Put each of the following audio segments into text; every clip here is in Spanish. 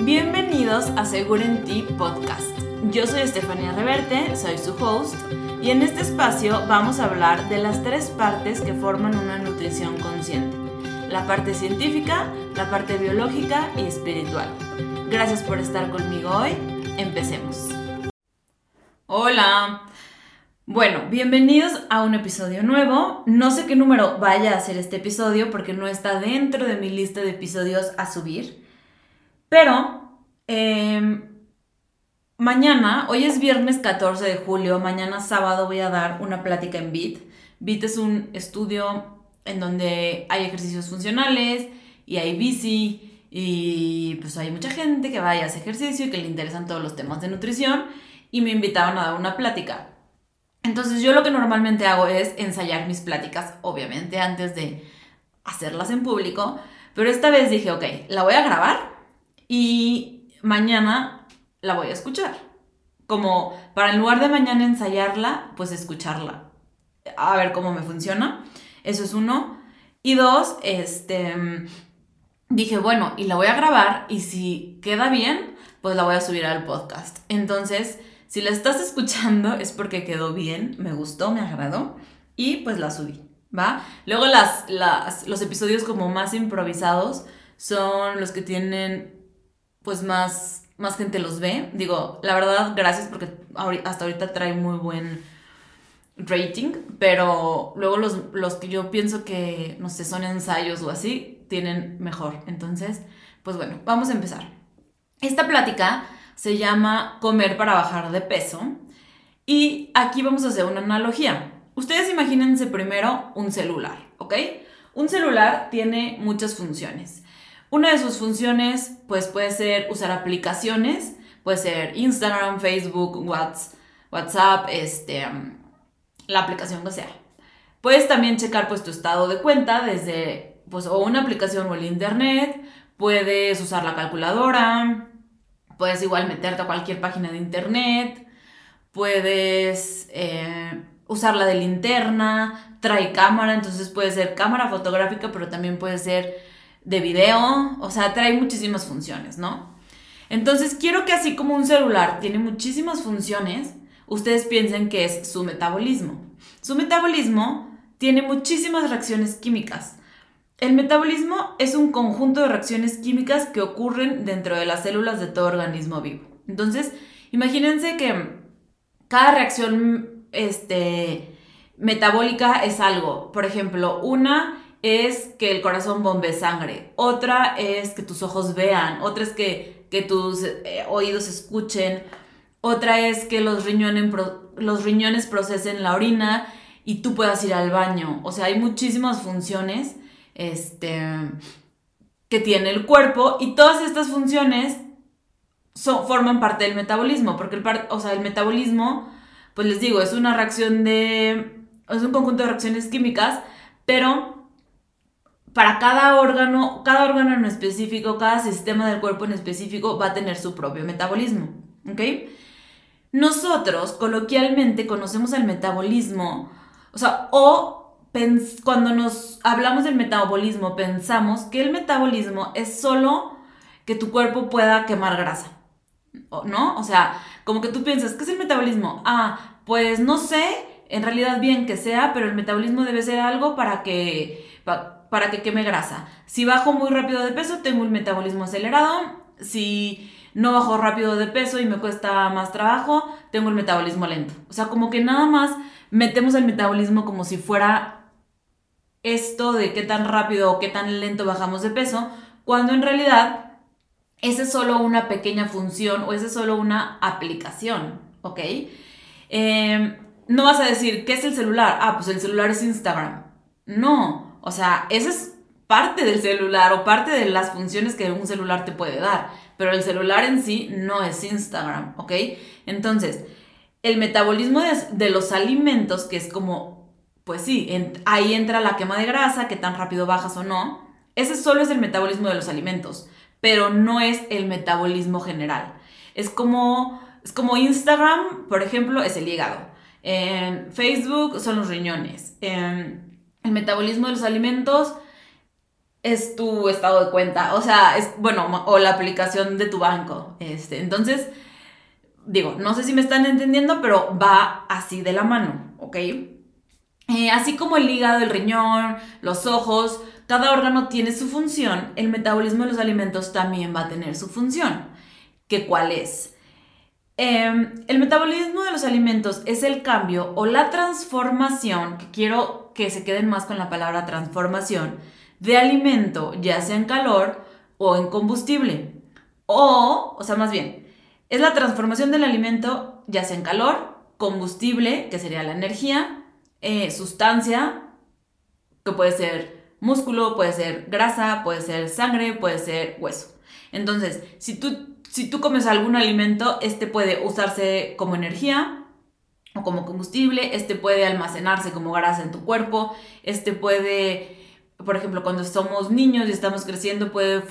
Bienvenidos a Seguro en Ti Podcast. Yo soy Estefanía Reverte, soy su host, y en este espacio vamos a hablar de las tres partes que forman una nutrición consciente. La parte científica, la parte biológica y espiritual. Gracias por estar conmigo hoy. Empecemos. Hola. Bueno, bienvenidos a un episodio nuevo. No sé qué número vaya a ser este episodio porque no está dentro de mi lista de episodios a subir. Pero em, mañana, hoy es viernes 14 de julio, mañana sábado voy a dar una plática en BIT. BIT es un estudio en donde hay ejercicios funcionales y hay bici y pues hay mucha gente que vaya a ese ejercicio y que le interesan todos los temas de nutrición y me invitaron a dar una plática. Entonces yo lo que normalmente hago es ensayar mis pláticas, obviamente antes de hacerlas en público, pero esta vez dije, ok, la voy a grabar y mañana la voy a escuchar. Como para en lugar de mañana ensayarla, pues escucharla. A ver cómo me funciona. Eso es uno. Y dos, este, dije, bueno, y la voy a grabar y si queda bien, pues la voy a subir al podcast. Entonces, si la estás escuchando es porque quedó bien, me gustó, me agradó y pues la subí, ¿va? Luego las, las, los episodios como más improvisados son los que tienen pues más, más gente los ve. Digo, la verdad, gracias porque hasta ahorita trae muy buen rating, pero luego los, los que yo pienso que, no sé, son ensayos o así, tienen mejor. Entonces, pues bueno, vamos a empezar. Esta plática se llama Comer para bajar de peso. Y aquí vamos a hacer una analogía. Ustedes imagínense primero un celular, ¿ok? Un celular tiene muchas funciones. Una de sus funciones, pues puede ser usar aplicaciones, puede ser Instagram, Facebook, WhatsApp, este, la aplicación que sea. Puedes también checar pues tu estado de cuenta desde, pues, o una aplicación o el internet. Puedes usar la calculadora, Puedes igual meterte a cualquier página de internet, puedes eh, usar la de linterna, trae cámara, entonces puede ser cámara fotográfica, pero también puede ser de video, o sea, trae muchísimas funciones, ¿no? Entonces quiero que así como un celular tiene muchísimas funciones, ustedes piensen que es su metabolismo. Su metabolismo tiene muchísimas reacciones químicas. El metabolismo es un conjunto de reacciones químicas que ocurren dentro de las células de todo organismo vivo. Entonces, imagínense que cada reacción este, metabólica es algo. Por ejemplo, una es que el corazón bombe sangre, otra es que tus ojos vean, otra es que, tus eh, oídos escuchen, otra es que los riñones, los riñones procesen la orina y tú puedas ir al baño. O sea, hay muchísimas funciones este, que tiene el cuerpo y todas estas funciones son, forman parte del metabolismo, porque el, o sea, el metabolismo, pues les digo, es una reacción de, es un conjunto de reacciones químicas, pero para cada órgano, cada órgano en específico, cada sistema del cuerpo en específico va a tener su propio metabolismo, ¿ok? Nosotros coloquialmente conocemos el metabolismo, o sea, o cuando nos hablamos del metabolismo, pensamos que el metabolismo es solo que tu cuerpo pueda quemar grasa, ¿no? O sea, como que tú piensas, ¿qué es el metabolismo? Ah, pues no sé, en realidad bien que sea, pero el metabolismo debe ser algo para que, que queme grasa. Si bajo muy rápido de peso, tengo un metabolismo acelerado. Si no bajo rápido de peso y me cuesta más trabajo, tengo el metabolismo lento. O sea, como que nada más metemos el metabolismo como si fuera esto de qué tan rápido o qué tan lento bajamos de peso, cuando en realidad esa es solo una pequeña función o esa es solo una aplicación, ¿ok? Em, no vas a decir, ¿qué es el celular? Ah, pues el celular es Instagram. No, o sea, esa es parte del celular o parte de las funciones que un celular te puede dar, pero el celular en sí no es Instagram, ¿ok? Entonces, el metabolismo de, de los alimentos, que es como pues sí, ahí entra la quema de grasa, que tan rápido bajas o no. Ese solo es el metabolismo de los alimentos, pero no es el metabolismo general. Es como, es como Instagram, por ejemplo, es el hígado. Facebook son los riñones. El metabolismo de los alimentos es tu estado de cuenta, o sea, es, bueno, o la aplicación de tu banco. Este, entonces, digo, no sé si me están entendiendo, pero va así de la mano, ¿ok? Eh, así como el hígado, el riñón, los ojos, cada órgano tiene su función, el metabolismo de los alimentos también va a tener su función. ¿Qué cuál es? Em, el metabolismo de los alimentos es el cambio o la transformación, que quiero que se queden más con la palabra transformación, de alimento, ya sea en calor o en combustible. O, o sea, más bien, es la transformación del alimento, ya sea en calor, combustible, que sería la energía, eh, sustancia, que puede ser músculo, puede ser grasa, puede ser sangre, puede ser hueso. Entonces, si tú, si tú comes algún alimento, este puede usarse como energía como combustible, este puede almacenarse como grasa en tu cuerpo, este puede por ejemplo, cuando somos niños y estamos creciendo, puede,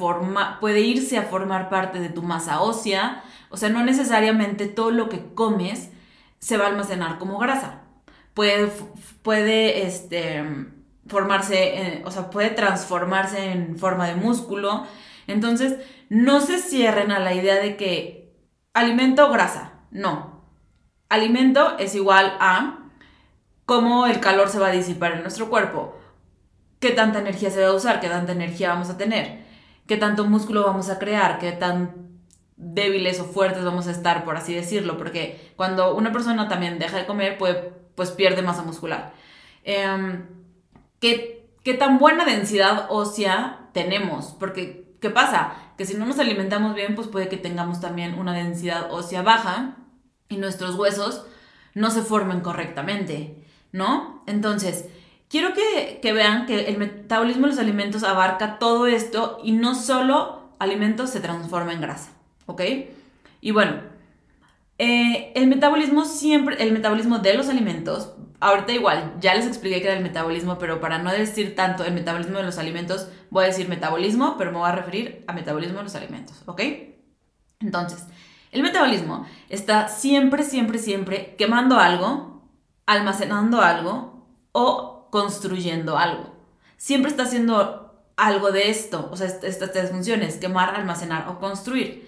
puede irse a formar parte de tu masa ósea. O sea, no necesariamente todo lo que comes se va a almacenar como grasa puede, puede este, formarse, o sea, puede transformarse en forma de músculo. Entonces, no se cierren a la idea de que alimento grasa. No. Alimento es igual a cómo el calor se va a disipar en nuestro cuerpo, qué tanta energía se va a usar, qué tanta energía vamos a tener, qué tanto músculo vamos a crear, qué tan débiles o fuertes vamos a estar, por así decirlo, porque cuando una persona también deja de comer puede pues pierde masa muscular. Em, ¿qué, ¿Qué tan buena densidad ósea tenemos? Porque, ¿qué pasa? Que si no nos alimentamos bien, pues puede que tengamos también una densidad ósea baja y nuestros huesos no se formen correctamente, ¿no? Entonces, quiero que, vean que el metabolismo de los alimentos abarca todo esto y no solo alimentos se transforma en grasa, ¿ok? Y bueno, eh, el metabolismo siempre, el metabolismo de los alimentos, ahorita igual, ya les expliqué que era el metabolismo, pero para no decir tanto el metabolismo de los alimentos, voy a decir metabolismo, pero me voy a referir a metabolismo de los alimentos, ¿ok? Entonces, el metabolismo está siempre, siempre, siempre quemando algo, almacenando algo o construyendo algo. Siempre está haciendo algo de esto, o sea, estas tres funciones, quemar, almacenar o construir.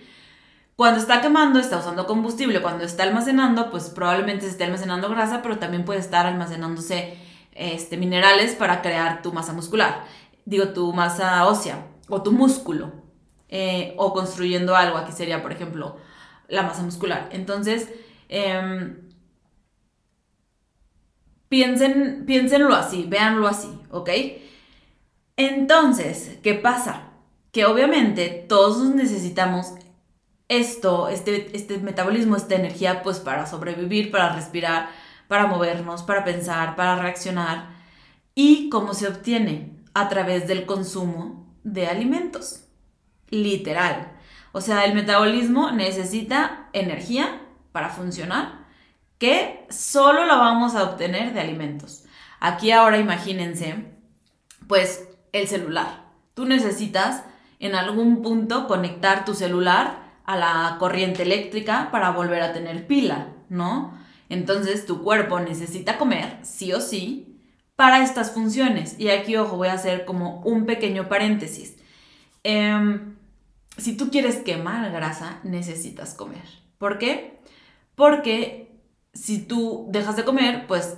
Cuando está quemando, está usando combustible. Cuando está almacenando, pues probablemente se esté almacenando grasa, pero también puede estar almacenándose este, minerales para crear tu masa muscular. Digo, tu masa ósea o tu músculo. Eh, o construyendo algo. Aquí sería, por ejemplo, la masa muscular. Entonces, em, piensen, piénsenlo así, véanlo así, ¿ok? Entonces, ¿qué pasa? Que obviamente todos necesitamos esto, este, este metabolismo, esta energía, pues para sobrevivir, para respirar, para movernos, para pensar, para reaccionar. ¿Y cómo se obtiene? A través del consumo de alimentos. Literal. O sea, el metabolismo necesita energía para funcionar que solo la vamos a obtener de alimentos. Aquí ahora imagínense, pues el celular. Tú necesitas en algún punto conectar tu celular a la corriente eléctrica para volver a tener pila, ¿no? Entonces tu cuerpo necesita comer, sí o sí, para estas funciones. Y aquí, ojo, voy a hacer como un pequeño paréntesis. Em, si tú quieres quemar grasa, necesitas comer. ¿Por qué? Porque si tú dejas de comer, pues,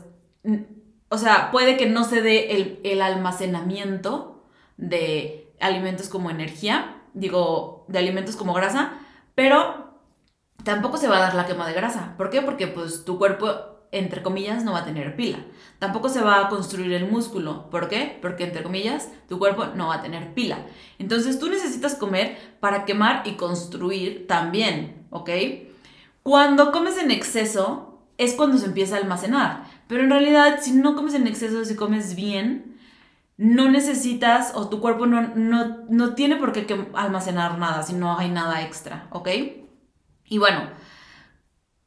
o sea, puede que no se dé el, almacenamiento de alimentos como energía, digo, de alimentos como grasa, pero tampoco se va a dar la quema de grasa. ¿Por qué? Porque pues tu cuerpo, entre comillas, no va a tener pila. Tampoco se va a construir el músculo. ¿Por qué? Porque, entre comillas, tu cuerpo no va a tener pila. Entonces tú necesitas comer para quemar y construir también, ¿ok? Cuando comes en exceso es cuando se empieza a almacenar. Pero en realidad, si no comes en exceso, si comes bien, no necesitas o tu cuerpo no, no, tiene por qué almacenar nada si no hay nada extra, ¿ok? Y bueno,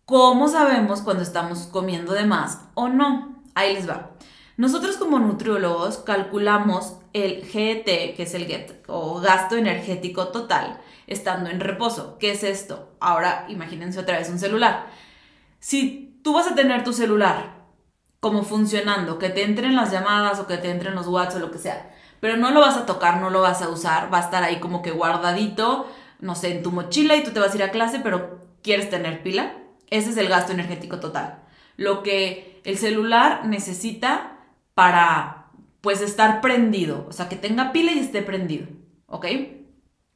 ¿cómo sabemos cuando estamos comiendo de más o no? Ahí les va. Nosotros como nutriólogos calculamos el GET, que es el GET o gasto energético total, estando en reposo. ¿Qué es esto? Ahora imagínense otra vez un celular. Si tú vas a tener tu celular como funcionando, que te entren las llamadas o que te entren los WhatsApp o lo que sea. pero no lo vas a tocar, no lo vas a usar, va a estar ahí como que guardadito, no sé, en tu mochila y tú te vas a ir a clase, pero quieres tener pila. Ese es el gasto energético total. Lo que el celular necesita para, pues, estar prendido, o sea, que tenga pila y esté prendido, ¿ok?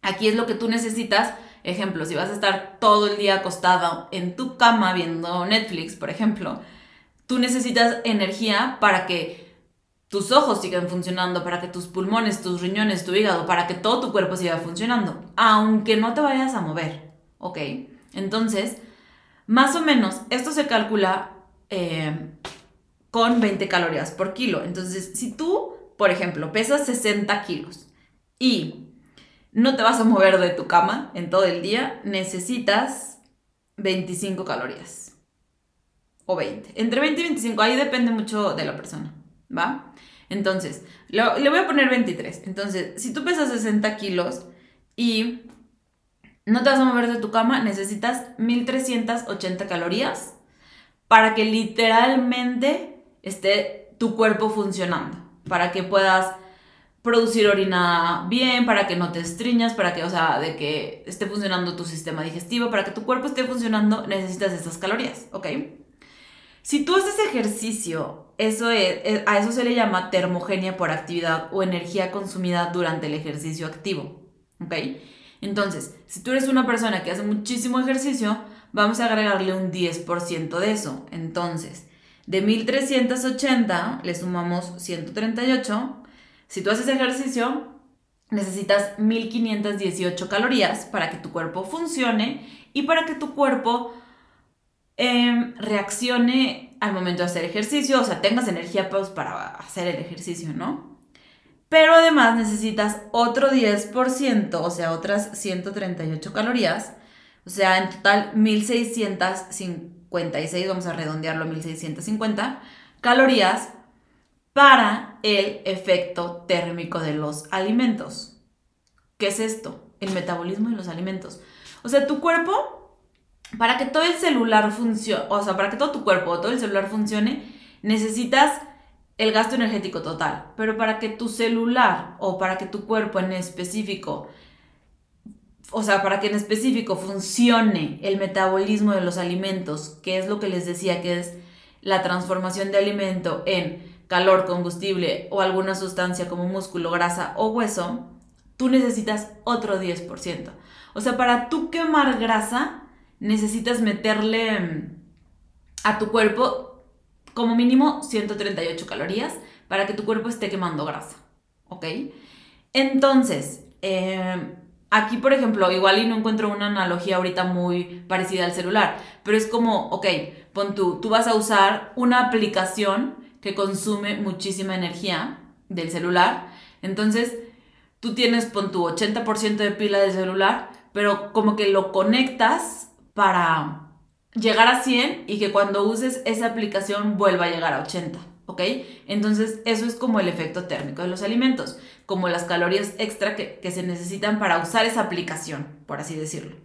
Aquí es lo que tú necesitas. Ejemplo, si vas a estar todo el día acostado en tu cama viendo Netflix, por ejemplo, tú necesitas energía para que tus ojos sigan funcionando, para que tus pulmones, tus riñones, tu hígado, para que todo tu cuerpo siga funcionando, aunque no te vayas a mover, ¿ok? Entonces, más o menos, esto se calcula eh, con 20 calorías por kilo. Entonces, si tú, por ejemplo, pesas 60 kilos y no te vas a mover de tu cama en todo el día, necesitas 25 calorías. O 20. Entre 20 y 25, ahí depende mucho de la persona, ¿va? Entonces, le voy a poner 23. Entonces, si tú pesas 60 kilos y no te vas a mover de tu cama, necesitas 1380 calorías para que literalmente esté tu cuerpo funcionando, para que puedas producir orina bien, para que no te estriñas, para que, o sea, de que esté funcionando tu sistema digestivo, para que tu cuerpo esté funcionando, necesitas esas calorías, ¿ok? Si tú haces ejercicio, eso es, a eso se le llama termogenia por actividad o energía consumida durante el ejercicio activo. ¿Ok? Entonces, si tú eres una persona que hace muchísimo ejercicio, vamos a agregarle un 10% de eso. Entonces, de 1380 le sumamos 138. Si tú haces ejercicio, necesitas 1518 calorías para que tu cuerpo funcione y para que tu cuerpo Em, reaccione al momento de hacer ejercicio, o sea, tengas energía pues, para hacer el ejercicio, ¿no? Pero además necesitas otro 10%, o sea, otras 138 calorías, o sea, en total 1656, vamos a redondearlo a 1650 calorías para el efecto térmico de los alimentos. ¿Qué es esto? El metabolismo de los alimentos. O sea, tu cuerpo para que todo el celular funcione, o sea, para que todo tu cuerpo, todo el celular funcione, necesitas el gasto energético total. Pero para que tu celular o para que tu cuerpo en específico, o sea, para que en específico funcione el metabolismo de los alimentos, que es lo que les decía que es la transformación de alimento en calor, combustible o alguna sustancia como músculo, grasa o hueso, tú necesitas otro 10%. O sea, para tú quemar grasa, necesitas meterle mm, a tu cuerpo como mínimo 138 calorías para que tu cuerpo esté quemando grasa, ¿ok? Entonces, em, aquí por ejemplo, igual y no encuentro una analogía ahorita muy parecida al celular, pero es como, ok, pon tú, tú vas a usar una aplicación que consume muchísima energía del celular, entonces tú tienes, pon tu 80% de pila del celular, pero como que lo conectas para llegar a 100 y que cuando uses esa aplicación vuelva a llegar a 80. ¿Ok? Entonces, eso es como el efecto térmico de los alimentos, como las calorías extra que, se necesitan para usar esa aplicación, por así decirlo.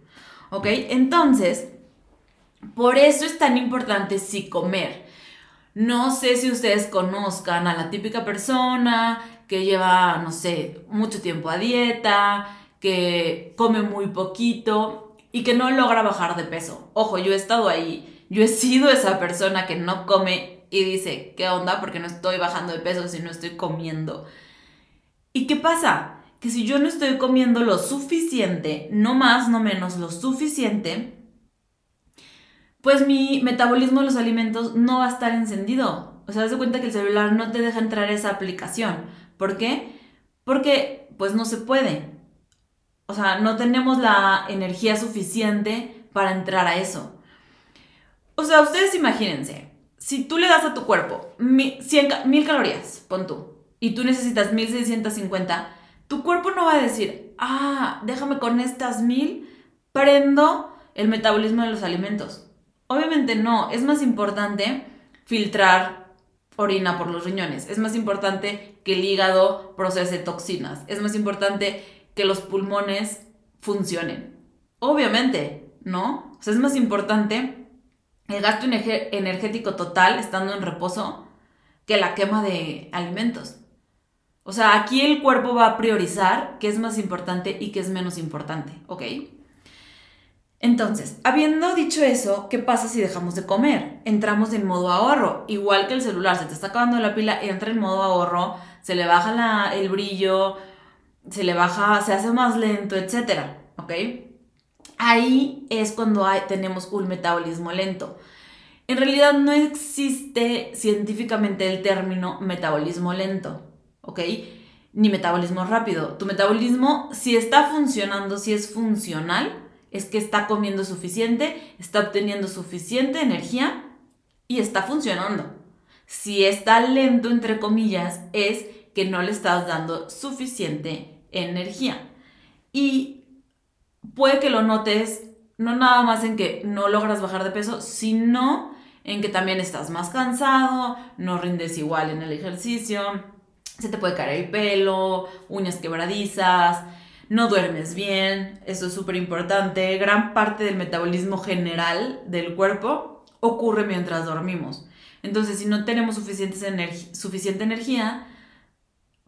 ¿Ok? Entonces, por eso es tan importante si comer. No sé si ustedes conozcan a la típica persona que lleva, no sé, mucho tiempo a dieta, que come muy poquito y que no logra bajar de peso. Ojo, yo he estado ahí, yo he sido esa persona que no come y dice, ¿qué onda? Porque no estoy bajando de peso si no estoy comiendo. ¿Y qué pasa? Que si yo no estoy comiendo lo suficiente, no más, no menos, lo suficiente, pues mi metabolismo de los alimentos no va a estar encendido. O sea, das cuenta que el celular no te deja entrar esa aplicación. ¿Por qué? Porque pues no se puede o sea, no tenemos la energía suficiente para entrar a eso. O sea, ustedes imagínense, si tú le das a tu cuerpo mil, calorías, pon tú, y tú necesitas 1650, tu cuerpo no va a decir, ah, déjame con estas mil, prendo el metabolismo de los alimentos. Obviamente no, es más importante filtrar orina por los riñones, es más importante que el hígado procese toxinas, es más importante que los pulmones funcionen. Obviamente, ¿no? O sea, es más importante el gasto energético total estando en reposo que la quema de alimentos. O sea, aquí el cuerpo va a priorizar qué es más importante y qué es menos importante, ¿ok? Entonces, habiendo dicho eso, ¿qué pasa si dejamos de comer? Entramos en modo ahorro. Igual que el celular, se te está acabando la pila, entra en modo ahorro, se le baja el brillo, se le baja, se hace más lento, etc. ¿Ok? Ahí es cuando tenemos un metabolismo lento. En realidad no existe científicamente el término metabolismo lento, ¿ok? Ni metabolismo rápido. Tu metabolismo, si está funcionando, si es funcional, es que está comiendo suficiente, está obteniendo suficiente energía y está funcionando. Si está lento, entre comillas, es que no le estás dando suficiente energía. Y puede que lo notes no nada más en que no logras bajar de peso, sino en que también estás más cansado, no rindes igual en el ejercicio, se te puede caer el pelo, uñas quebradizas, no duermes bien, eso es súper importante. Gran parte del metabolismo general del cuerpo ocurre mientras dormimos. Entonces, si no tenemos suficiente energía,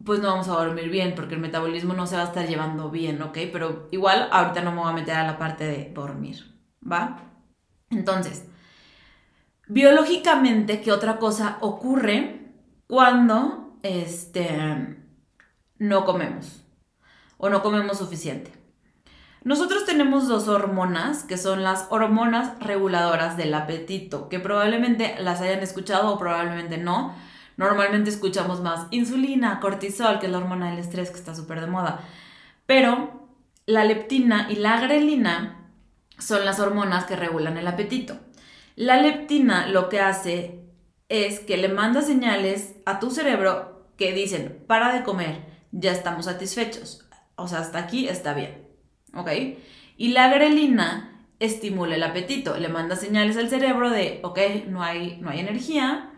pues no vamos a dormir bien porque el metabolismo no se va a estar llevando bien, ¿ok? Pero igual ahorita no me voy a meter a la parte de dormir, ¿va? Entonces, biológicamente, ¿qué otra cosa ocurre cuando este, no comemos o no comemos suficiente? Nosotros tenemos dos hormonas que son las hormonas reguladoras del apetito, que probablemente las hayan escuchado o probablemente no. Normalmente escuchamos más insulina, cortisol, que es la hormona del estrés que está súper de moda. Pero la leptina y la grelina son las hormonas que regulan el apetito. La leptina lo que hace es que le manda señales a tu cerebro que dicen, para de comer, ya estamos satisfechos. O sea, hasta aquí está bien. ¿ok? Y la grelina estimula el apetito, le manda señales al cerebro de, ok, no hay, no hay energía,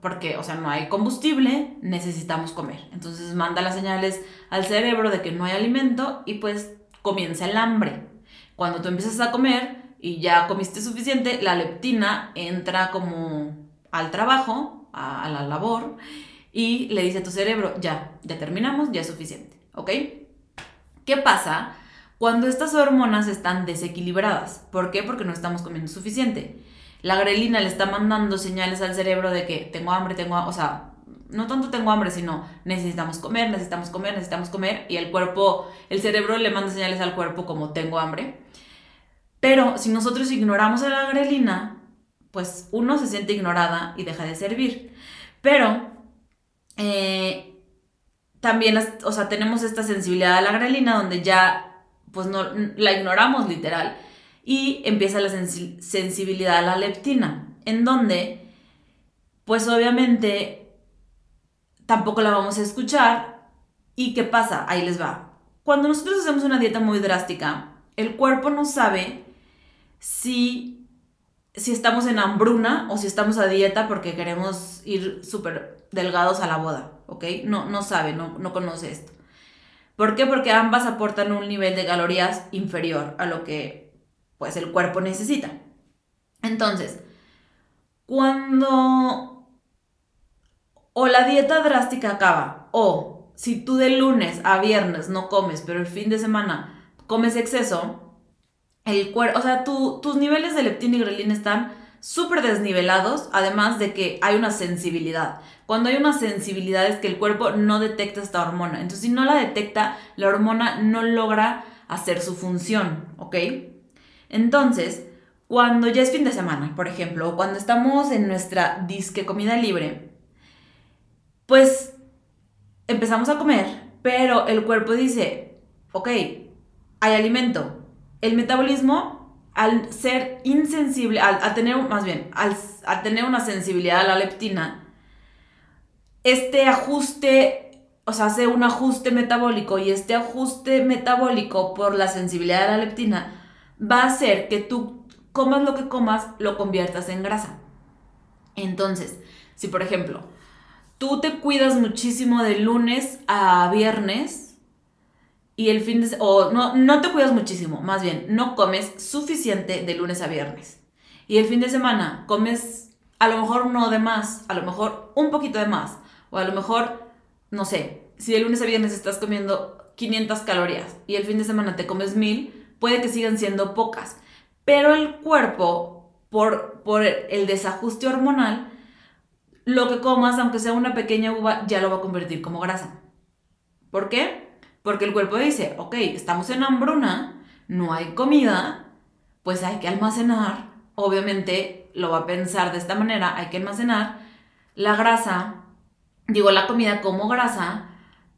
porque, o sea, no hay combustible, necesitamos comer. Entonces manda las señales al cerebro de que no hay alimento y pues comienza el hambre. Cuando tú empiezas a comer y ya comiste suficiente, la leptina entra como al trabajo, a, a la labor, y le dice a tu cerebro, ya, ya terminamos, ya es suficiente, ¿ok? ¿Qué pasa cuando estas hormonas están desequilibradas? ¿Por qué? Porque no estamos comiendo suficiente. La grelina le está mandando señales al cerebro de que tengo hambre, tengo, o sea, no tanto tengo hambre, sino necesitamos comer, necesitamos comer, necesitamos comer y el cuerpo, el cerebro le manda señales al cuerpo como tengo hambre. Pero si nosotros ignoramos a la grelina, pues uno se siente ignorada y deja de servir. Pero eh, también, o sea, tenemos esta sensibilidad a la grelina donde ya, pues no, la ignoramos literal. Y empieza la sensibilidad a la leptina, en donde, pues obviamente, tampoco la vamos a escuchar. ¿Y qué pasa? Ahí les va. Cuando nosotros hacemos una dieta muy drástica, el cuerpo no sabe si, si estamos en hambruna o si estamos a dieta porque queremos ir súper delgados a la boda. ¿ok? No, no sabe, no, no conoce esto. ¿Por qué? Porque ambas aportan un nivel de calorías inferior a lo que pues el cuerpo necesita. Entonces, cuando o la dieta drástica acaba o si tú de lunes a viernes no comes, pero el fin de semana comes exceso, el cuerpo, o sea, tus niveles de leptina y grelina están súper desnivelados, además de que hay una sensibilidad. Cuando hay una sensibilidad es que el cuerpo no detecta esta hormona. Entonces, si no la detecta, la hormona no logra hacer su función, ¿ok? Entonces, cuando ya es fin de semana, por ejemplo, cuando estamos en nuestra disque comida libre, pues empezamos a comer, pero el cuerpo dice, ok, hay alimento. El metabolismo, al ser insensible, al, tener, más bien, al, tener una sensibilidad a la leptina, este ajuste, o sea, hace un ajuste metabólico y este ajuste metabólico por la sensibilidad de la leptina va a hacer que tú comas lo que comas, lo conviertas en grasa. Entonces, si por ejemplo, tú te cuidas muchísimo de lunes a viernes y el fin de o no, no te cuidas muchísimo, más bien, no comes suficiente de lunes a viernes. Y el fin de semana comes a lo mejor no de más, a lo mejor un poquito de más o a lo mejor no sé, si de lunes a viernes estás comiendo 500 calorías y el fin de semana te comes 1000, puede que sigan siendo pocas. Pero el cuerpo, por, por el desajuste hormonal, lo que comas, aunque sea una pequeña uva, ya lo va a convertir como grasa. ¿Por qué? Porque el cuerpo dice, ok, estamos en hambruna, no hay comida, pues hay que almacenar. Obviamente lo va a pensar de esta manera, hay que almacenar la grasa, digo la comida como grasa,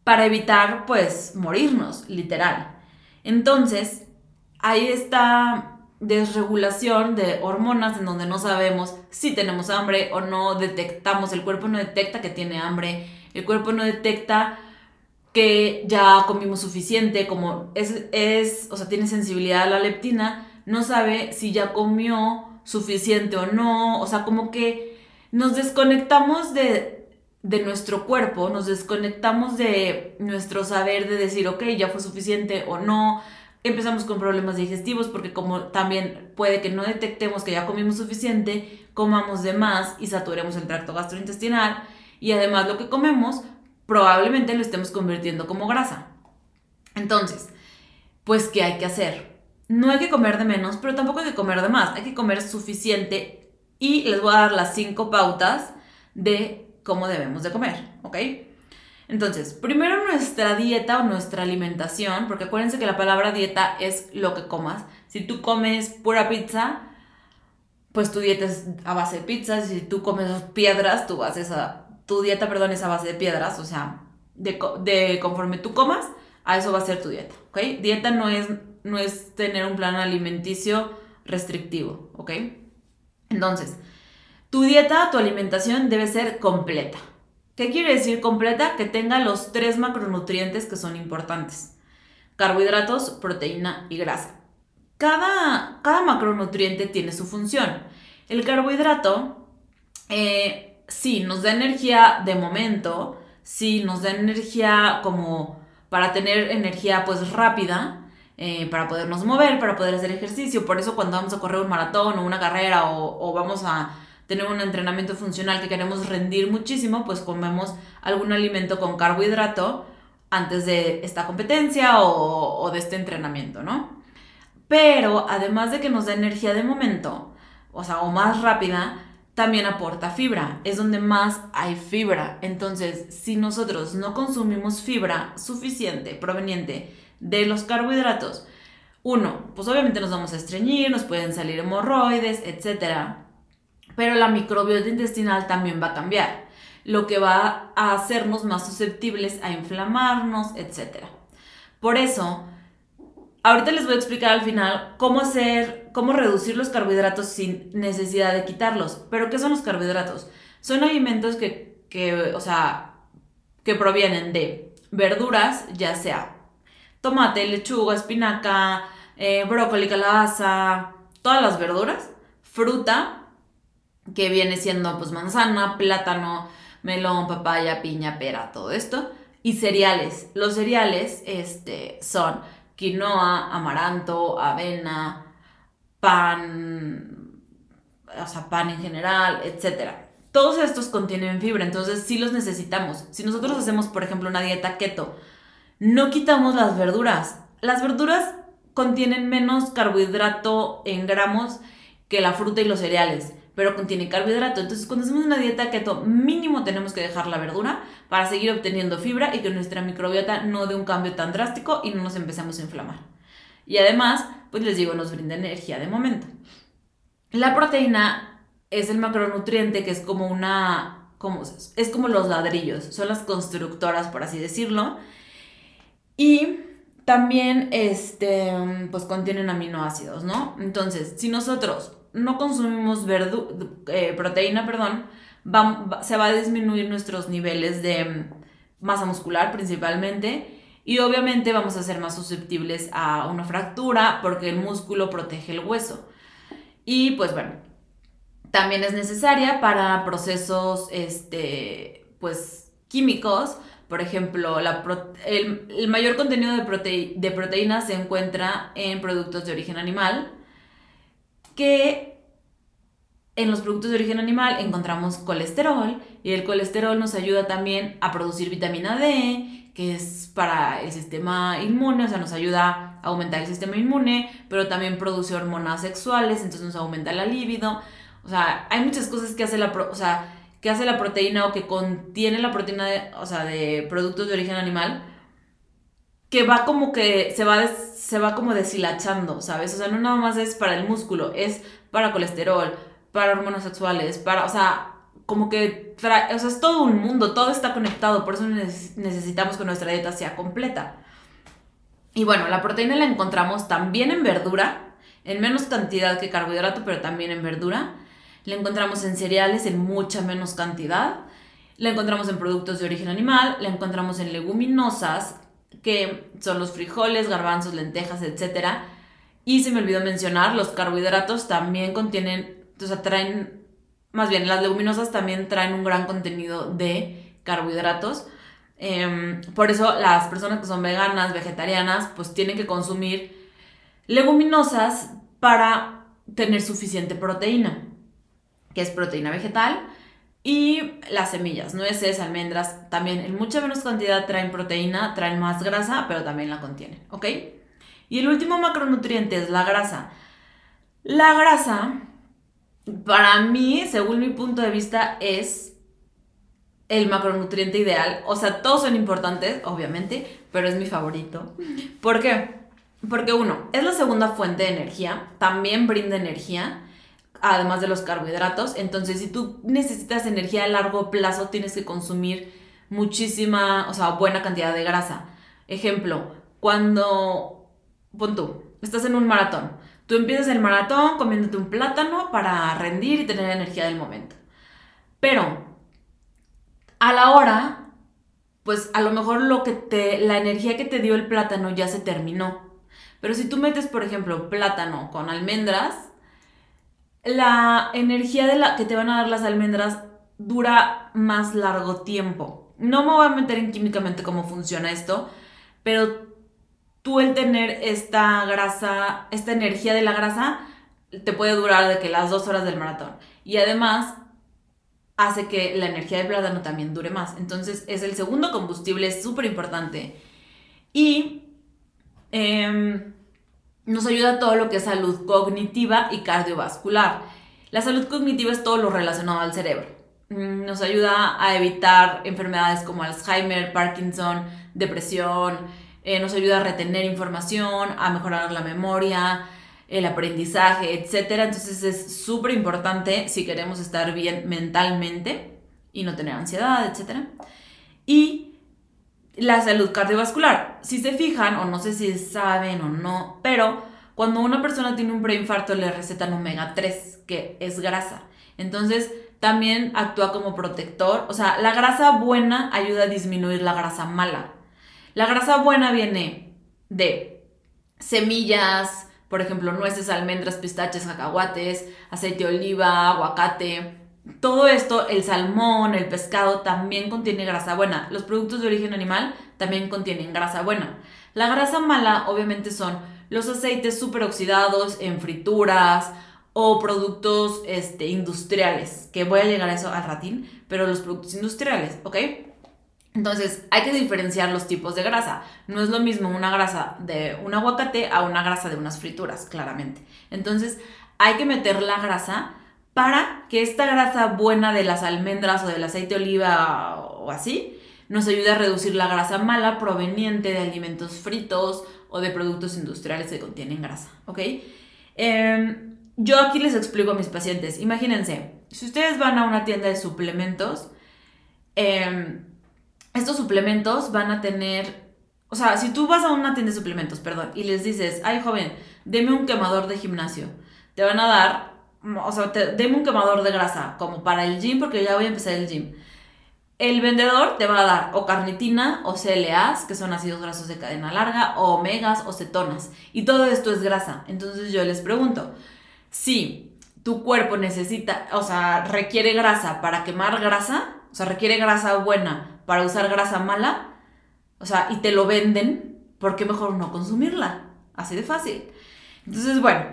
para evitar pues morirnos, literal. Entonces, hay esta desregulación de hormonas en donde no sabemos si tenemos hambre o no detectamos, el cuerpo no detecta que tiene hambre, el cuerpo no detecta que ya comimos suficiente, como es, es, o sea, tiene sensibilidad a la leptina, no sabe si ya comió suficiente o no, o sea, como que nos desconectamos de, de nuestro cuerpo, nos desconectamos de nuestro saber de decir, ok, ya fue suficiente o no, empezamos con problemas digestivos porque como también puede que no detectemos que ya comimos suficiente, comamos de más y saturemos el tracto gastrointestinal y además lo que comemos probablemente lo estemos convirtiendo como grasa. Entonces, pues ¿qué hay que hacer? No hay que comer de menos, pero tampoco hay que comer de más, hay que comer suficiente y les voy a dar las cinco pautas de cómo debemos de comer, ¿ok? Entonces, primero nuestra dieta o nuestra alimentación, porque acuérdense que la palabra dieta es lo que comas. Si tú comes pura pizza, pues tu dieta es a base de pizza. Si tú comes piedras, tu, haces a, tu dieta, perdón, es a base de piedras. O sea, de, de, conforme tú comas, a eso va a ser tu dieta, ¿ok? Dieta no es, no es tener un plan alimenticio restrictivo, ¿ok? Entonces, tu dieta, tu alimentación debe ser completa. ¿Qué quiere decir completa? Que tenga los tres macronutrientes que son importantes. Carbohidratos, proteína y grasa. Cada, cada macronutriente tiene su función. El carbohidrato, eh, sí, nos da energía de momento, sí, nos da energía como para tener energía pues rápida, eh, para podernos mover, para poder hacer ejercicio. Por eso cuando vamos a correr un maratón o una carrera o vamos a tener un entrenamiento funcional que queremos rendir muchísimo, pues comemos algún alimento con carbohidrato antes de esta competencia o, de este entrenamiento, ¿no? Pero además de que nos da energía de momento, o sea, o más rápida, también aporta fibra, es donde más hay fibra. Entonces, si nosotros no consumimos fibra suficiente proveniente de los carbohidratos, uno, pues obviamente nos vamos a estreñir, nos pueden salir hemorroides, etcétera pero la microbiota intestinal también va a cambiar, lo que va a hacernos más susceptibles a inflamarnos, etc. Por eso, ahorita les voy a explicar al final cómo hacer, cómo reducir los carbohidratos sin necesidad de quitarlos. Pero ¿qué son los carbohidratos? Son alimentos que, o sea, que provienen de verduras, ya sea tomate, lechuga, espinaca, eh, brócoli, calabaza, todas las verduras, fruta, que viene siendo pues manzana, plátano, melón, papaya, piña, pera, todo esto. Y cereales. Los cereales este, son quinoa, amaranto, avena, pan, o sea, pan en general, etc. Todos estos contienen fibra, entonces sí los necesitamos. Si nosotros hacemos, por ejemplo, una dieta keto, no quitamos las verduras. Las verduras contienen menos carbohidrato en gramos que la fruta y los cereales pero contiene carbohidrato. Entonces, cuando hacemos una dieta keto, mínimo tenemos que dejar la verdura para seguir obteniendo fibra y que nuestra microbiota no dé un cambio tan drástico y no nos empecemos a inflamar. Y además, pues les digo, nos brinda energía de momento. La proteína es el macronutriente que es como una, como, es como los ladrillos, son las constructoras, por así decirlo. Y también, este, pues contienen aminoácidos, ¿no? Entonces, si nosotros no consumimos eh, proteína, perdón, se va a disminuir nuestros niveles de masa muscular principalmente y obviamente vamos a ser más susceptibles a una fractura porque el músculo protege el hueso. Y pues bueno, también es necesaria para procesos este, pues, químicos. Por ejemplo, el, mayor contenido de, de proteínas se encuentra en productos de origen animal, que en los productos de origen animal encontramos colesterol y el colesterol nos ayuda también a producir vitamina D, que es para el sistema inmune, o sea, nos ayuda a aumentar el sistema inmune, pero también produce hormonas sexuales, entonces nos aumenta la libido. O sea, hay muchas cosas que hace la, o sea, que hace la proteína o que contiene la proteína de, o sea, de productos de origen animal que va como que se va, se va como deshilachando, ¿sabes? O sea, no nada más es para el músculo, es para colesterol, para hormonas sexuales, para, o sea, como que trae, o sea, es todo un mundo, todo está conectado, por eso necesitamos que nuestra dieta sea completa. Y bueno, la proteína la encontramos también en verdura, en menos cantidad que carbohidrato, pero también en verdura. La encontramos en cereales en mucha menos cantidad. La encontramos en productos de origen animal, la encontramos en leguminosas, que son los frijoles, garbanzos, lentejas, etc. Y se me olvidó mencionar, los carbohidratos también contienen o sea, traen, más bien, las leguminosas también traen un gran contenido de carbohidratos. Em, por eso las personas que son veganas, vegetarianas, pues tienen que consumir leguminosas para tener suficiente proteína, que es proteína vegetal, y las semillas, nueces, almendras, también en mucha menos cantidad traen proteína, traen más grasa, pero también la contienen, ¿ok? Y el último macronutriente es la grasa. La grasa para mí, según mi punto de vista, es el macronutriente ideal. O sea, todos son importantes, obviamente, pero es mi favorito. ¿Por qué? Porque uno, es la segunda fuente de energía, también brinda energía, además de los carbohidratos. Entonces, si tú necesitas energía a largo plazo, tienes que consumir muchísima, o sea, buena cantidad de grasa. Ejemplo, cuando, pon tú, estás en un maratón Tú empiezas el maratón comiéndote un plátano para rendir y tener energía del momento. Pero a la hora, pues a lo mejor lo que te, la energía que te dio el plátano ya se terminó. Pero si tú metes, por ejemplo, plátano con almendras, la energía de la, que te van a dar las almendras dura más largo tiempo. No me voy a meter en químicamente cómo funciona esto, pero tú el tener esta grasa, esta energía de la grasa, te puede durar de que las dos horas del maratón. Y además hace que la energía del plátano también dure más. Entonces es el segundo combustible, es súper importante. Y em, nos ayuda todo lo que es salud cognitiva y cardiovascular. La salud cognitiva es todo lo relacionado al cerebro. Mm, nos ayuda a evitar enfermedades como Alzheimer, Parkinson, depresión, eh, nos ayuda a retener información, a mejorar la memoria, el aprendizaje, etc. Entonces es súper importante si queremos estar bien mentalmente y no tener ansiedad, etc. Y la salud cardiovascular. Si se fijan, o no sé si saben o no, pero cuando una persona tiene un preinfarto le recetan omega 3, que es grasa. Entonces también actúa como protector. O sea, la grasa buena ayuda a disminuir la grasa mala. La grasa buena viene de semillas, por ejemplo, nueces, almendras, pistaches, cacahuates, aceite de oliva, aguacate. Todo esto, el salmón, el pescado, también contiene grasa buena. Los productos de origen animal también contienen grasa buena. La grasa mala, obviamente, son los aceites superoxidados en frituras o productos este, industriales, que voy a llegar a eso al ratín, pero los productos industriales, ¿ok? Entonces, hay que diferenciar los tipos de grasa. No es lo mismo una grasa de un aguacate a una grasa de unas frituras, claramente. Entonces, hay que meter la grasa para que esta grasa buena de las almendras o del aceite de oliva o así nos ayude a reducir la grasa mala proveniente de alimentos fritos o de productos industriales que contienen grasa, ¿ok? Em, yo aquí les explico a mis pacientes, imagínense, si ustedes van a una tienda de suplementos, eh, estos suplementos van a tener, o sea, si tú vas a una tienda de suplementos, perdón, y les dices, ay joven, deme un quemador de gimnasio, te van a dar, o sea, te, deme un quemador de grasa, como para el gym, porque ya voy a empezar el gym. El vendedor te va a dar o carnitina o CLAs, que son ácidos grasos de cadena larga, o omegas o cetonas. Y todo esto es grasa. Entonces yo les pregunto, si tu cuerpo necesita, o sea, requiere grasa para quemar grasa, o sea, requiere grasa buena para usar grasa mala, o sea, y te lo venden, ¿por qué mejor no consumirla? Así de fácil. Entonces, bueno,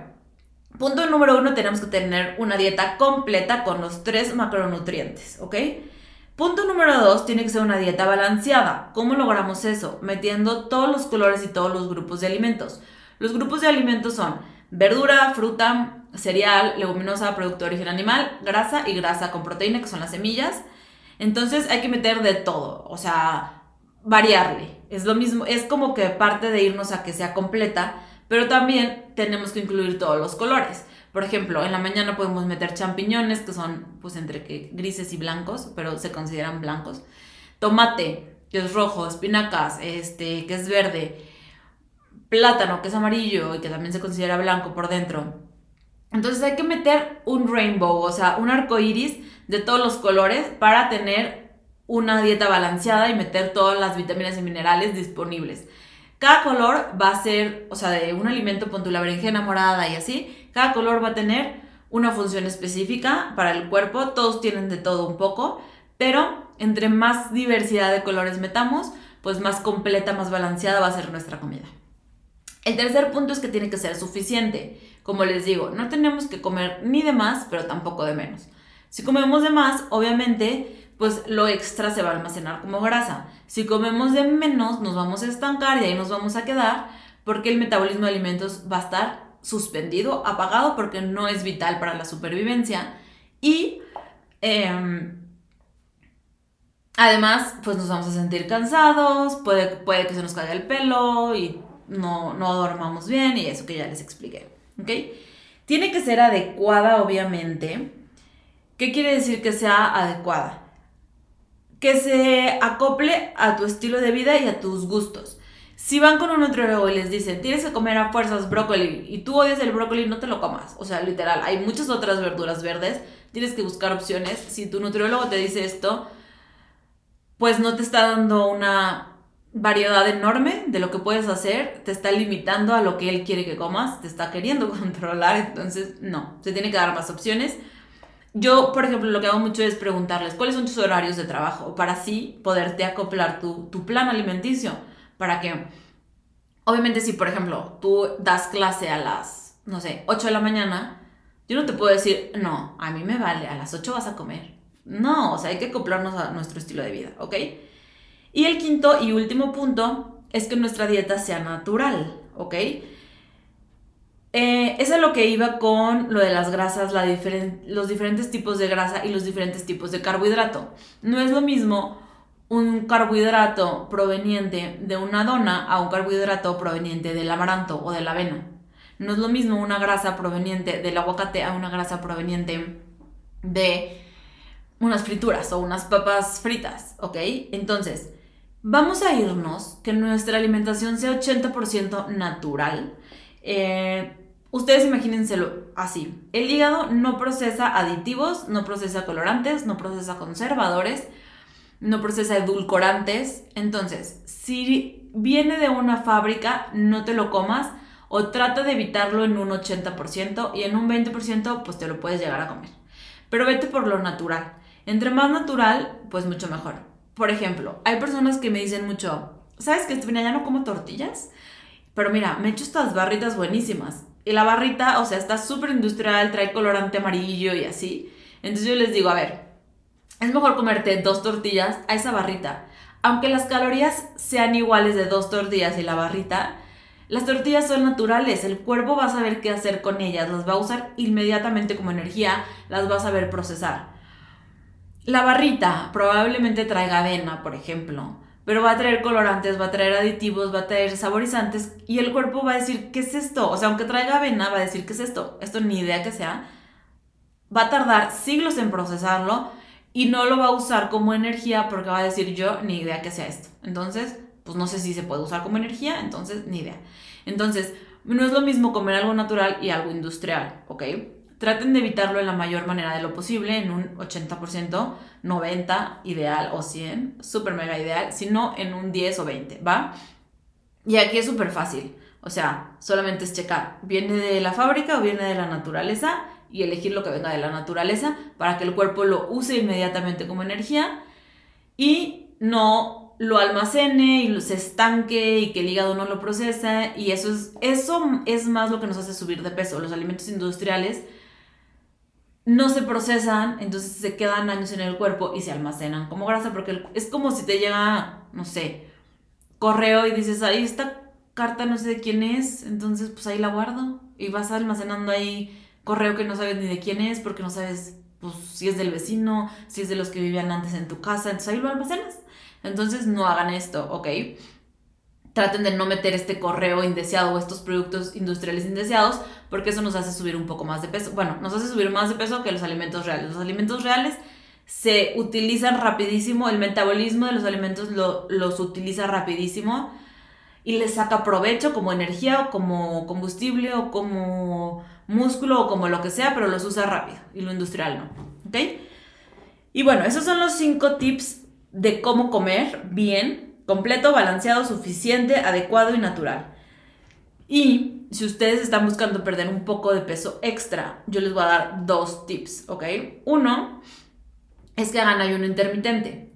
Punto número uno, tenemos que tener una dieta completa con los tres macronutrientes, ¿ok? Punto número dos, tiene que ser una dieta balanceada. ¿Cómo logramos eso? Metiendo todos los colores y todos los grupos de alimentos. Los grupos de alimentos son verdura, fruta, cereal, leguminosa, producto de origen animal, grasa y grasa con proteína, que son las semillas. Entonces hay que meter de todo, o sea, variarle. Es lo mismo, es como que parte de irnos a que sea completa, pero también tenemos que incluir todos los colores. Por ejemplo, en la mañana podemos meter champiñones, que son pues entre que grises y blancos, pero se consideran blancos. Tomate, que es rojo, espinacas, este, que es verde. Plátano, que es amarillo y que también se considera blanco por dentro. Entonces hay que meter un rainbow, o sea, un arco iris de todos los colores para tener una dieta balanceada y meter todas las vitaminas y minerales disponibles. Cada color va a ser, o sea, de un alimento, pon tu la berenjena morada y así, cada color va a tener una función específica para el cuerpo, todos tienen de todo un poco, pero entre más diversidad de colores metamos, pues más completa, más balanceada va a ser nuestra comida. El tercer punto es que tiene que ser suficiente. Como les digo, no tenemos que comer ni de más, pero tampoco de menos. Si comemos de más, obviamente, pues lo extra se va a almacenar como grasa. Si comemos de menos, nos vamos a estancar y ahí nos vamos a quedar porque el metabolismo de alimentos va a estar suspendido, apagado, porque no es vital para la supervivencia. Y em, además, pues nos vamos a sentir cansados, puede, puede que se nos caiga el pelo y no, no dormamos bien y eso que ya les expliqué. ¿Ok? Tiene que ser adecuada, obviamente. ¿Qué quiere decir que sea adecuada? Que se acople a tu estilo de vida y a tus gustos. Si van con un nutriólogo y les dicen, tienes que comer a fuerzas brócoli y tú odias el brócoli, no te lo comas. O sea, literal, hay muchas otras verduras verdes, tienes que buscar opciones. Si tu nutriólogo te dice esto, pues no te está dando una variedad enorme de lo que puedes hacer, te está limitando a lo que él quiere que comas, te está queriendo controlar, entonces no, se tiene que dar más opciones. Yo, por ejemplo, lo que hago mucho es preguntarles cuáles son tus horarios de trabajo para así poderte acoplar tu, tu plan alimenticio, para que, obviamente si, por ejemplo, tú das clase a las, no sé, 8 de la mañana, yo no te puedo decir, no, a mí me vale, a las 8 vas a comer. No, o sea, hay que acoplarnos a nuestro estilo de vida, ¿ok? Y el quinto y último punto es que nuestra dieta sea natural, ¿ok? Eh, eso es lo que iba con lo de las grasas, los diferentes tipos de grasa y los diferentes tipos de carbohidrato. No es lo mismo un carbohidrato proveniente de una dona a un carbohidrato proveniente del amaranto o de la avena. No es lo mismo una grasa proveniente del aguacate a una grasa proveniente de unas frituras o unas papas fritas, ¿ok? Entonces, Vamos a irnos que nuestra alimentación sea 80% natural. Eh, ustedes imagínenselo así. El hígado no procesa aditivos, no procesa colorantes, no procesa conservadores, no procesa edulcorantes. Entonces, si viene de una fábrica, no te lo comas o trata de evitarlo en un 80% y en un 20% pues te lo puedes llegar a comer. Pero vete por lo natural. Entre más natural, pues mucho mejor por ejemplo, hay personas que me dicen mucho, ¿sabes que Estefania ya no como tortillas? Pero mira, me he hecho estas barritas buenísimas. Y la barrita, o sea, está súper industrial, trae colorante amarillo y así. Entonces yo les digo, a ver, es mejor comerte dos tortillas a esa barrita. Aunque las calorías sean iguales de dos tortillas y la barrita, las tortillas son naturales, el cuerpo va a saber qué hacer con ellas, las va a usar inmediatamente como energía, las va a saber procesar. La barrita probablemente traiga avena, por ejemplo, pero va a traer colorantes, va a traer aditivos, va a traer saborizantes y el cuerpo va a decir, ¿qué es esto? O sea, aunque traiga avena, va a decir, ¿qué es esto? Esto ni idea que sea. Va a tardar siglos en procesarlo y no lo va a usar como energía porque va a decir yo ni idea que sea esto. Entonces, pues no sé si se puede usar como energía, entonces ni idea. Entonces, no es lo mismo comer algo natural y algo industrial, ¿ok? Traten de evitarlo en la mayor manera de lo posible, en un 80%, 90 ideal o 100, súper mega ideal, sino en un 10 o 20, ¿va? Y aquí es súper fácil, o sea, solamente es checar, ¿viene de la fábrica o viene de la naturaleza? Y elegir lo que venga de la naturaleza para que el cuerpo lo use inmediatamente como energía y no lo almacene y se estanque y que el hígado no lo procesa y eso es, eso es más lo que nos hace subir de peso. Los alimentos industriales no se procesan, entonces se quedan años en el cuerpo y se almacenan como grasa porque es como si te llega, no sé, correo y dices, ahí esta carta no sé de quién es, entonces pues ahí la guardo y vas almacenando ahí correo que no sabes ni de quién es porque no sabes pues si es del vecino, si es de los que vivían antes en tu casa, entonces ahí lo almacenas. Entonces no hagan esto, ¿ok? Traten de no meter este correo indeseado o estos productos industriales indeseados porque eso nos hace subir un poco más de peso. Bueno, nos hace subir más de peso que los alimentos reales. Los alimentos reales se utilizan rapidísimo, el metabolismo de los alimentos los utiliza rapidísimo y les saca provecho como energía o como combustible o como músculo o como lo que sea, pero los usa rápido y lo industrial no. ¿Ok? Y bueno, esos son los cinco tips de cómo comer bien, completo, balanceado, suficiente, adecuado y natural. Y si ustedes están buscando perder un poco de peso extra, yo les voy a dar dos tips, ¿ok? Uno es que hagan ayuno intermitente.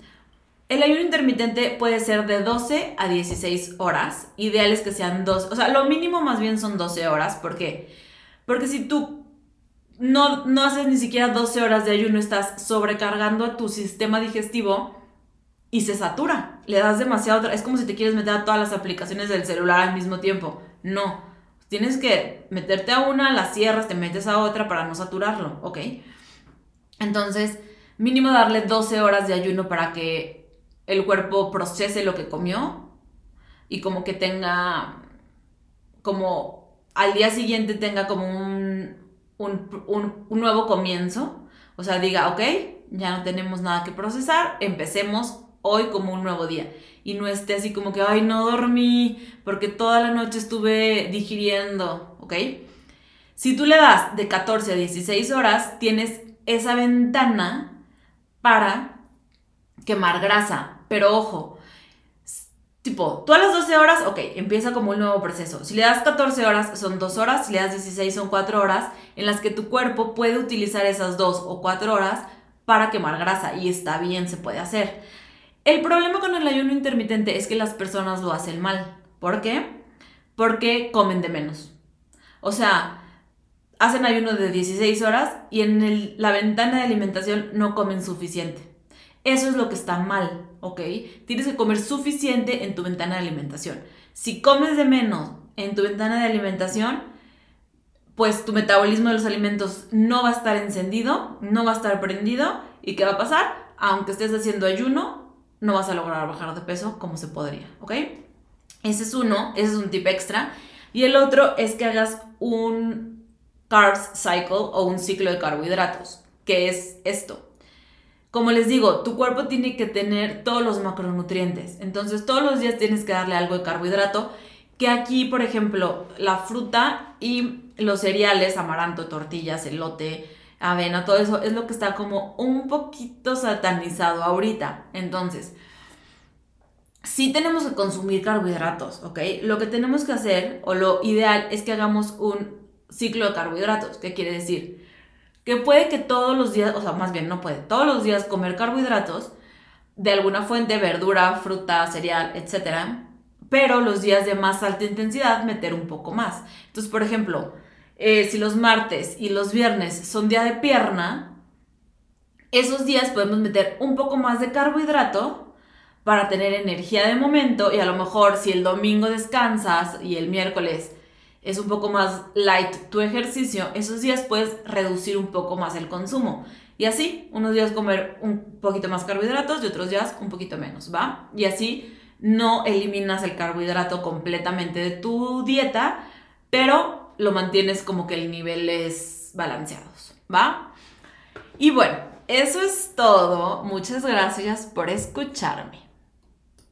El ayuno intermitente puede ser de 12 a 16 horas. Ideal es que sean 12, o sea, lo mínimo más bien son 12 horas. ¿Por qué? Porque si tú no, no haces ni siquiera 12 horas de ayuno, estás sobrecargando a tu sistema digestivo y se satura. Le das demasiado. Es como si te quieres meter a todas las aplicaciones del celular al mismo tiempo. No. Tienes que meterte a una, la cierras, te metes a otra para no saturarlo, ¿ok? Entonces, mínimo darle 12 horas de ayuno para que el cuerpo procese lo que comió y como que tenga, como al día siguiente tenga como un, un, nuevo comienzo. O sea, diga, ok, ya no tenemos nada que procesar, empecemos hoy como un nuevo día. Y no esté así como que, ay, no dormí porque toda la noche estuve digiriendo, ¿ok? Si tú le das de 14 a 16 horas, tienes esa ventana para quemar grasa. Pero ojo, tipo, tú a las 12 horas, ok, empieza como un nuevo proceso. Si le das 14 horas, son 2 horas, si le das 16, son 4 horas, en las que tu cuerpo puede utilizar esas 2 o 4 horas para quemar grasa. Y está bien, se puede hacer. El problema con el ayuno intermitente es que las personas lo hacen mal. ¿Por qué? Porque comen de menos. O sea, hacen ayuno de 16 horas y en la ventana de alimentación no comen suficiente. Eso es lo que está mal, ¿ok? Tienes que comer suficiente en tu ventana de alimentación. Si comes de menos en tu ventana de alimentación, pues tu metabolismo de los alimentos no va a estar encendido, no va a estar prendido. ¿Y qué va a pasar? Aunque estés haciendo ayuno, no vas a lograr bajar de peso como se podría, ¿ok? Ese es uno, ese es un tip extra. Y el otro es que hagas un carbs cycle o un ciclo de carbohidratos, que es esto. Como les digo, tu cuerpo tiene que tener todos los macronutrientes. Entonces, todos los días tienes que darle algo de carbohidrato. Que aquí, por ejemplo, la fruta y los cereales, amaranto, tortillas, elote, avena, todo eso es lo que está como un poquito satanizado ahorita. Entonces, sí tenemos que consumir carbohidratos, ¿ok? Lo que tenemos que hacer, o lo ideal, es que hagamos un ciclo de carbohidratos. ¿Qué quiere decir? que puede que todos los días, o sea, más bien no puede, todos los días comer carbohidratos de alguna fuente, verdura, fruta, cereal, etc. Pero los días de más alta intensidad meter un poco más. Entonces, por ejemplo, eh, si los martes y los viernes son día de pierna, esos días podemos meter un poco más de carbohidrato para tener energía de momento y a lo mejor si el domingo descansas y el miércoles es un poco más light tu ejercicio, esos días puedes reducir un poco más el consumo. Y así, unos días comer un poquito más carbohidratos y otros días un poquito menos, ¿va? Y así no eliminas el carbohidrato completamente de tu dieta, pero lo mantienes como que el nivel es balanceados, ¿va? Y bueno, eso es todo. Muchas gracias por escucharme.